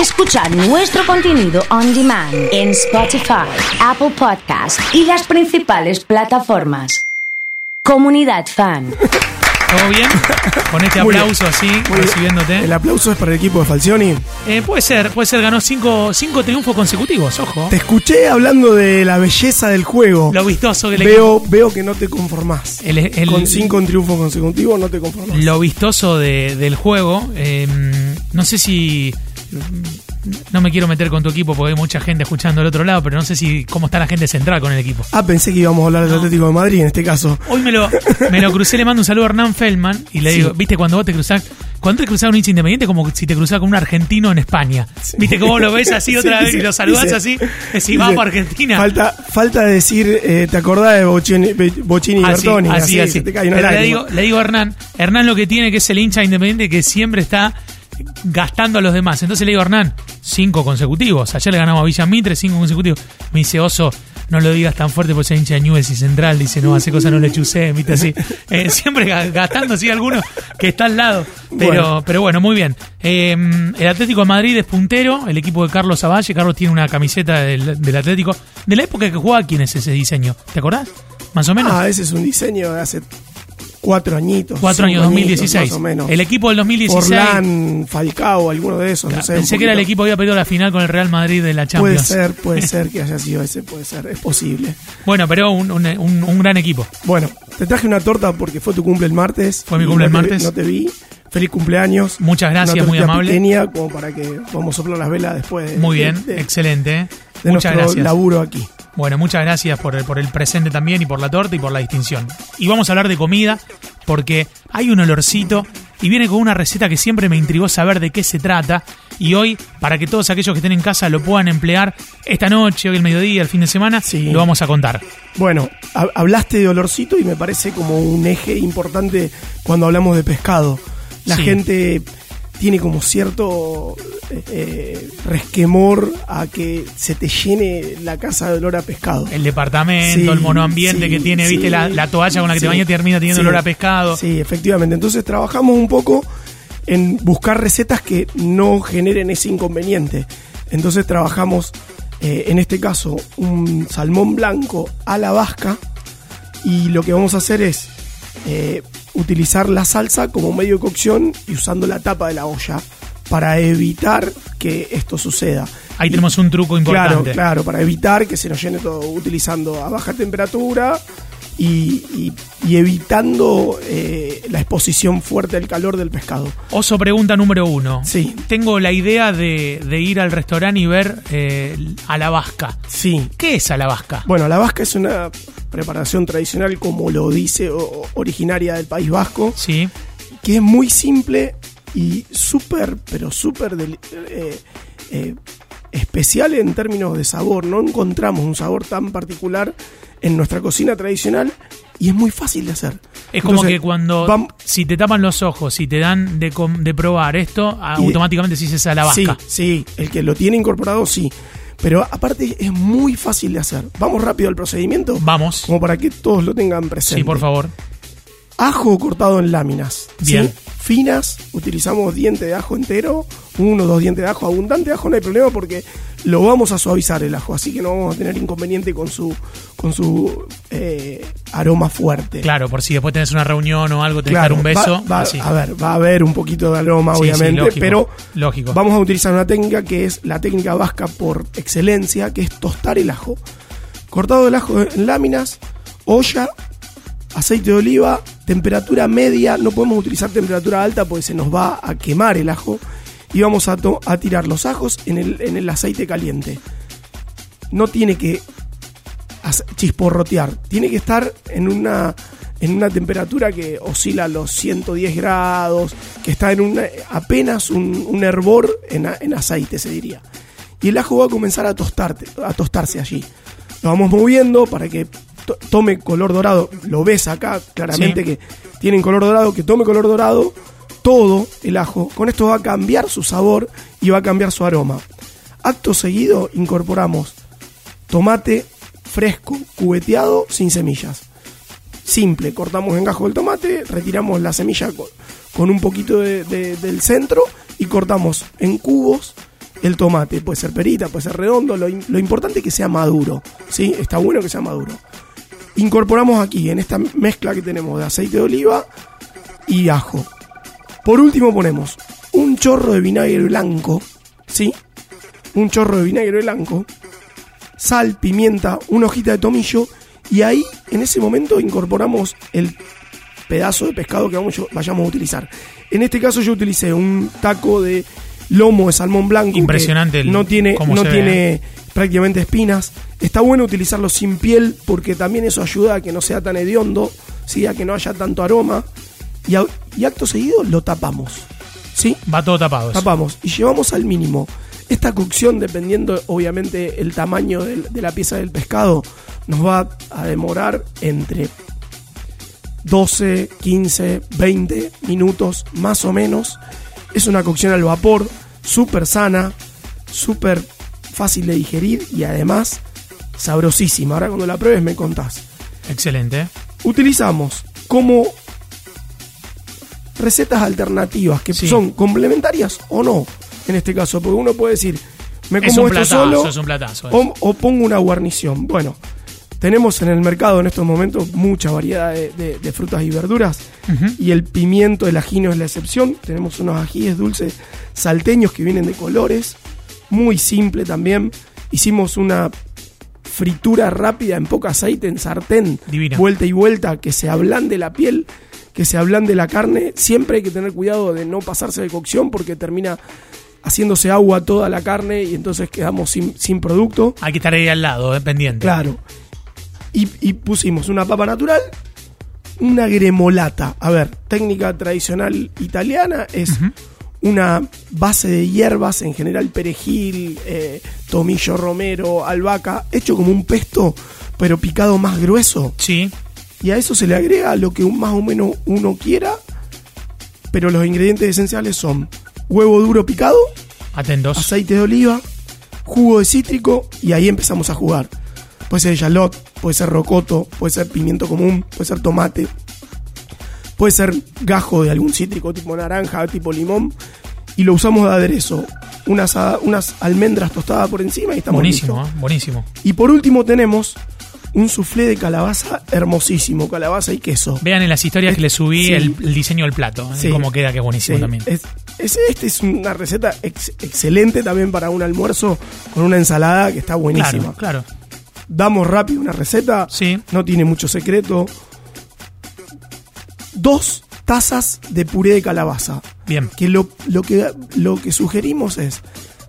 Escucha nuestro contenido on demand en Spotify, Apple Podcast y las principales plataformas. Comunidad Fan. ¿Todo bien? Con este Muy bien. aplauso así, Muy bien. recibiéndote. El aplauso es para el equipo de Falcioni. Eh, puede ser, puede ser, ganó cinco, cinco triunfos consecutivos, ojo. Te escuché hablando de la belleza del juego. Lo vistoso que le Veo, veo que no te conformás. El- el- Con cinco triunfos consecutivos no te conformás. lo vistoso de- del juego. eh, no sé si. No me quiero meter con tu equipo porque hay mucha gente escuchando al otro lado, pero no sé si cómo está la gente central con el equipo. Ah, pensé que íbamos a hablar del Atlético de Madrid en este caso. Hoy me lo, me lo crucé, le mando un saludo a Hernán Feldman y le Sí. digo, viste, cuando vos te cruzás, cuando te cruzás un hincha independiente, como si te cruzás con un argentino en España. Viste cómo lo ves así otra Sí, vez y lo saludás así, decís, vamos Argentina. Falta, falta decir, eh, ¿te acordás de Bocini, Bocini y Bertoni? así, así. se te cae una Pero le digo, le digo a Hernán, Hernán lo que tiene que es el hincha independiente que siempre está gastando a los demás. Entonces le digo, Hernán, cinco consecutivos. Ayer le ganamos a Villa Mitre, cinco consecutivos. Me dice, Oso, no lo digas tan fuerte porque soy hincha de Newell's y Central. Dice, no, hace cosas no le chusé, viste así. Eh, siempre ga- gastando así alguno que está al lado. Pero Bueno. pero bueno muy bien. Eh, el Atlético de Madrid es puntero, el equipo de Carlos Avalle. Carlos tiene una camiseta del, del Atlético. De la época que jugaba, ¿quién es ese diseño? ¿Te acordás? Más o menos. Ah, ese es un diseño de hace cuatro añitos. Cuatro años, cinco 2016. más o menos. El equipo del 2016. Orlán, Falcao, alguno de esos. no sé, Pensé que era el equipo que había perdido la final con el Real Madrid de la Puede Champions. ser, puede ser que haya sido ese, puede ser, es posible. Bueno, pero un, un- un- un gran equipo. Bueno, te traje una torta porque fue tu cumple el martes. Fue mi cumple no el te- martes. No te vi. Feliz cumpleaños. Muchas gracias, Una muy amable. pequeña como para que vamos a soplar las velas después. de- Muy bien, de- de- excelente. ¿eh? de Muchas nuestro gracias. laburo aquí. Bueno, muchas gracias por el, por el presente también y por la torta y por la distinción. Y vamos a hablar de comida porque hay un olorcito y viene con una receta que siempre me intrigó saber de qué se trata. Y hoy, para que todos aquellos que estén en casa lo puedan emplear esta noche, hoy el mediodía, el fin de semana, Sí. lo vamos a contar. Bueno, ha- hablaste de olorcito y me parece como un eje importante cuando hablamos de pescado. La Sí. gente tiene como cierto eh, eh, resquemor a que se te llene la casa de olor a pescado. El departamento, Sí, el monoambiente sí, que tiene, viste, la, la toalla con la que te bañas termina teniendo olor a pescado. Sí, efectivamente. Entonces trabajamos un poco en buscar recetas que no generen ese inconveniente. Entonces trabajamos, eh, en este caso, un salmón blanco a la vasca y lo que vamos a hacer es eh, utilizar la salsa como medio de cocción y usando la tapa de la olla para evitar que esto suceda. Ahí tenemos un truco importante. Claro, claro, para evitar que se nos llene todo, utilizando a baja temperatura y, y- y evitando eh, la exposición fuerte al calor del pescado. Oso pregunta número uno. Sí. Tengo la idea de, de ir al restaurante y ver eh, a la vasca. Sí. ¿Qué es a la vasca? Bueno, la vasca es una preparación tradicional, como lo dice, o- originaria del País Vasco, Sí. que es muy simple y súper, pero súper eh, eh, especial en términos de sabor. No encontramos un sabor tan particular en nuestra cocina tradicional y es muy fácil de hacer. Es como que cuando si te tapan los ojos y te dan de, de probar esto, automáticamente si dices a la vasca. Sí, sí, el que lo tiene incorporado sí. Pero aparte es muy fácil de hacer. Vamos rápido al procedimiento. Vamos. Como para que todos lo tengan presente. Sí, por favor. Ajo cortado en láminas. ¿sí? Bien. Finas, utilizamos diente de ajo entero, uno o dos dientes de ajo, abundante ajo no hay problema porque lo vamos a suavizar el ajo, así que no vamos a tener inconveniente con su, con su eh, aroma fuerte. Claro, por si después tenés una reunión o algo, tenés que dar Claro, un beso. va- va- así. a ver, va a haber un poquito de aroma, Sí, sí, obviamente, lógico, pero lógico. vamos a utilizar una técnica que es la técnica vasca por excelencia, que es tostar el ajo. Cortado el ajo en láminas, olla, aceite de oliva, temperatura media, no podemos utilizar temperatura alta porque se nos va a quemar el ajo. Y vamos a, to- a tirar los ajos en el, en el aceite caliente. No tiene que chisporrotear, tiene que estar en una, en una temperatura que oscila a los 110 grados, que está en una, apenas un, un hervor en, a- en aceite, se diría. Y el ajo va a comenzar a, tostarte, a tostarse allí. Lo vamos moviendo para que to- tome color dorado. Lo ves acá claramente Sí. que tienen color dorado, que tome color dorado todo el ajo. Con esto va a cambiar su sabor y va a cambiar su aroma. Acto seguido incorporamos tomate fresco, cubeteado, sin semillas. Simple, cortamos en gajo el tomate, retiramos la semilla con, un poquito de- de- del centro y cortamos en cubos el tomate. Puede ser perita, puede ser redondo. Lo, lo importante es que sea maduro. ¿sí? Está bueno que sea maduro. Incorporamos aquí, en esta mezcla que tenemos de aceite de oliva y ajo. Por último ponemos un chorro de vinagre blanco. ¿Sí? Un chorro de vinagre blanco. Sal, pimienta, una hojita de tomillo. Y ahí, en ese momento, incorporamos el pedazo de pescado que vamos, vayamos a utilizar. En este caso yo utilicé un taco de lomo de salmón blanco. Impresionante el- No tiene, no ve, tiene prácticamente espinas. Está bueno utilizarlo sin piel porque también eso ayuda a que no sea tan hediondo, ¿sí? a que no haya tanto aroma. Y, a- y acto seguido lo tapamos. ¿Sí? Va todo tapado. eso. Tapamos y llevamos al mínimo. Esta cocción, dependiendo obviamente el tamaño del- de la pieza del pescado, nos va a demorar entre 12, 15, 20 minutos más o menos. Es una cocción al vapor, súper sana, súper fácil de digerir y además sabrosísima. Ahora cuando la pruebes me contás. Excelente. Utilizamos como recetas alternativas que Sí. son complementarias o no, en este caso, porque uno puede decir, me Es como un esto platazo, solo es un platazo. o, o pongo una guarnición. Bueno, tenemos en el mercado en estos momentos mucha variedad de, de- de frutas y verduras y el pimiento, el ají no es la excepción. Tenemos unos ajíes dulces salteños que vienen de colores, muy simple también. Hicimos una fritura rápida en poco aceite en sartén, Divina. vuelta y vuelta, que se ablande la piel, que se ablande la carne. Siempre hay que tener cuidado de no pasarse de cocción porque termina haciéndose agua toda la carne y entonces quedamos sin, sin producto. Hay que estar ahí al lado, eh, pendiente. Claro. Y, y pusimos una papa natural, una gremolata. A ver, técnica tradicional italiana es una base de hierbas, en general perejil, eh, tomillo romero, albahaca, hecho como un pesto, pero picado más grueso. Sí. Y a eso se le agrega lo que más o menos uno quiera, pero los ingredientes esenciales son huevo duro picado, Atentos. aceite de oliva, jugo de cítrico y ahí empezamos a jugar. Puede ser shallot, puede ser rocoto, puede ser pimiento común, puede ser tomate, puede ser gajo de algún cítrico tipo naranja, tipo limón y lo usamos de aderezo. Unas, unas almendras tostadas por encima y estamos buenísimo, listos. eh, buenísimo. Y por último tenemos un soufflé de calabaza hermosísimo, calabaza y queso. Vean en las historias que le subí Sí. el, el diseño del plato. eh, Sí. Cómo queda, que es buenísimo Sí, también. es, es- este es una receta ex- excelente también para un almuerzo con una ensalada que está buenísima. Claro, claro. Damos rápido una receta. Sí. No tiene mucho secreto. Dos tazas de puré de calabaza. Bien. Que lo, lo que lo que sugerimos es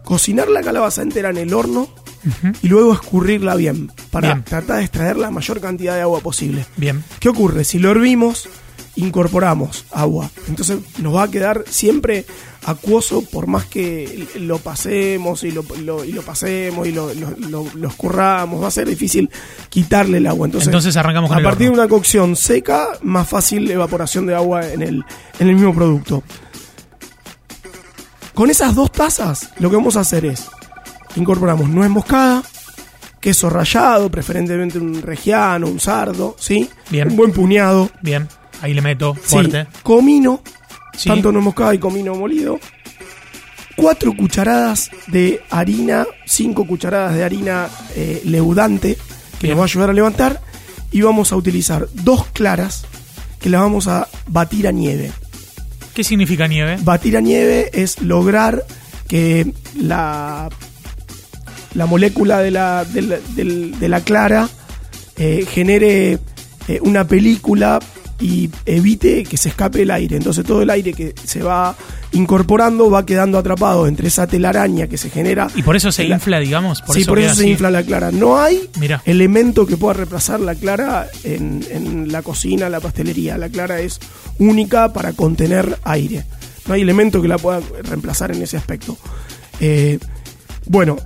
cocinar la calabaza entera en el horno y luego escurrirla bien para Bien. tratar de extraer la mayor cantidad de agua posible. Bien. ¿Qué ocurre? Si lo hervimos, incorporamos agua. Entonces nos va a quedar siempre acuoso por más que lo pasemos y lo, lo- y lo pasemos y lo, lo- lo- lo escurramos. Va a ser difícil quitarle el agua. Entonces, Entonces arrancamos con a el partir horno. de una cocción seca, más fácil evaporación de agua en el, en el mismo producto. Con esas dos tazas, lo que vamos a hacer es incorporamos nuez moscada, queso rallado, preferentemente un regiano, un sardo, ¿sí? Bien. Un buen puñado. Bien. Ahí le meto Sí. fuerte. Comino, Sí. tanto nuez moscada y comino molido. Cuatro cucharadas de harina, cinco cucharadas de harina eh, leudante, que Bien. nos va a ayudar a levantar. Y vamos a utilizar dos claras, que las vamos a batir a nieve. ¿Qué significa nieve? Batir a nieve es lograr que la, la molécula de la, de la, del- de la clara eh, genere eh, una película y evite que se escape el aire. Entonces todo el aire que se va incorporando va quedando atrapado entre esa telaraña que se genera. Y por eso se La- infla, digamos. Por sí, eso por eso se así. infla la clara. No hay elemento que pueda reemplazar la clara en, en la cocina, la pastelería. La clara es única para contener aire. No hay elemento que la pueda reemplazar en ese aspecto. Eh, bueno,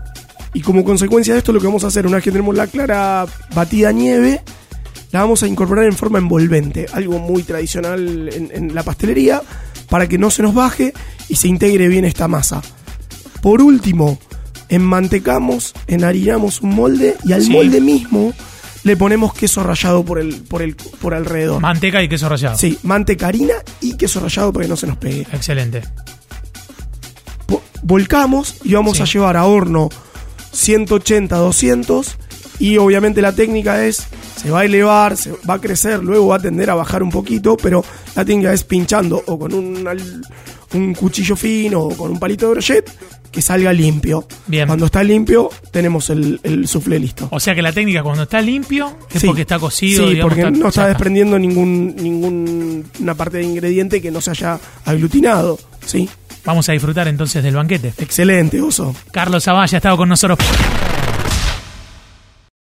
y como consecuencia de esto, lo que vamos a hacer, una vez que tenemos la clara batida a nieve, la vamos a incorporar en forma envolvente, algo muy tradicional en, en la pastelería, para que no se nos baje y se integre bien esta masa. Por último, enmantecamos, enharinamos un molde y al Sí. molde mismo le ponemos queso rallado por el, por el, por alrededor. Manteca y queso rallado. sí, manteca, harina y queso rallado para que no se nos pegue. Excelente. Volcamos y vamos Sí. a llevar a horno 180, 200 y obviamente la técnica es, se va a elevar, se va a crecer, luego va a tender a bajar un poquito, pero la técnica es pinchando o con un, al- un cuchillo fino o con un palito de brochet que salga limpio. Bien. Cuando está limpio tenemos el, el soufflé listo. O sea que la técnica cuando está limpio es Sí. porque está cocido. Sí, digamos, porque no está desprendiendo ningún ninguna parte de ingrediente que no se haya aglutinado. Sí, Vamos a disfrutar entonces del banquete. excelente, oso. Carlos Zavalla ha estado con nosotros.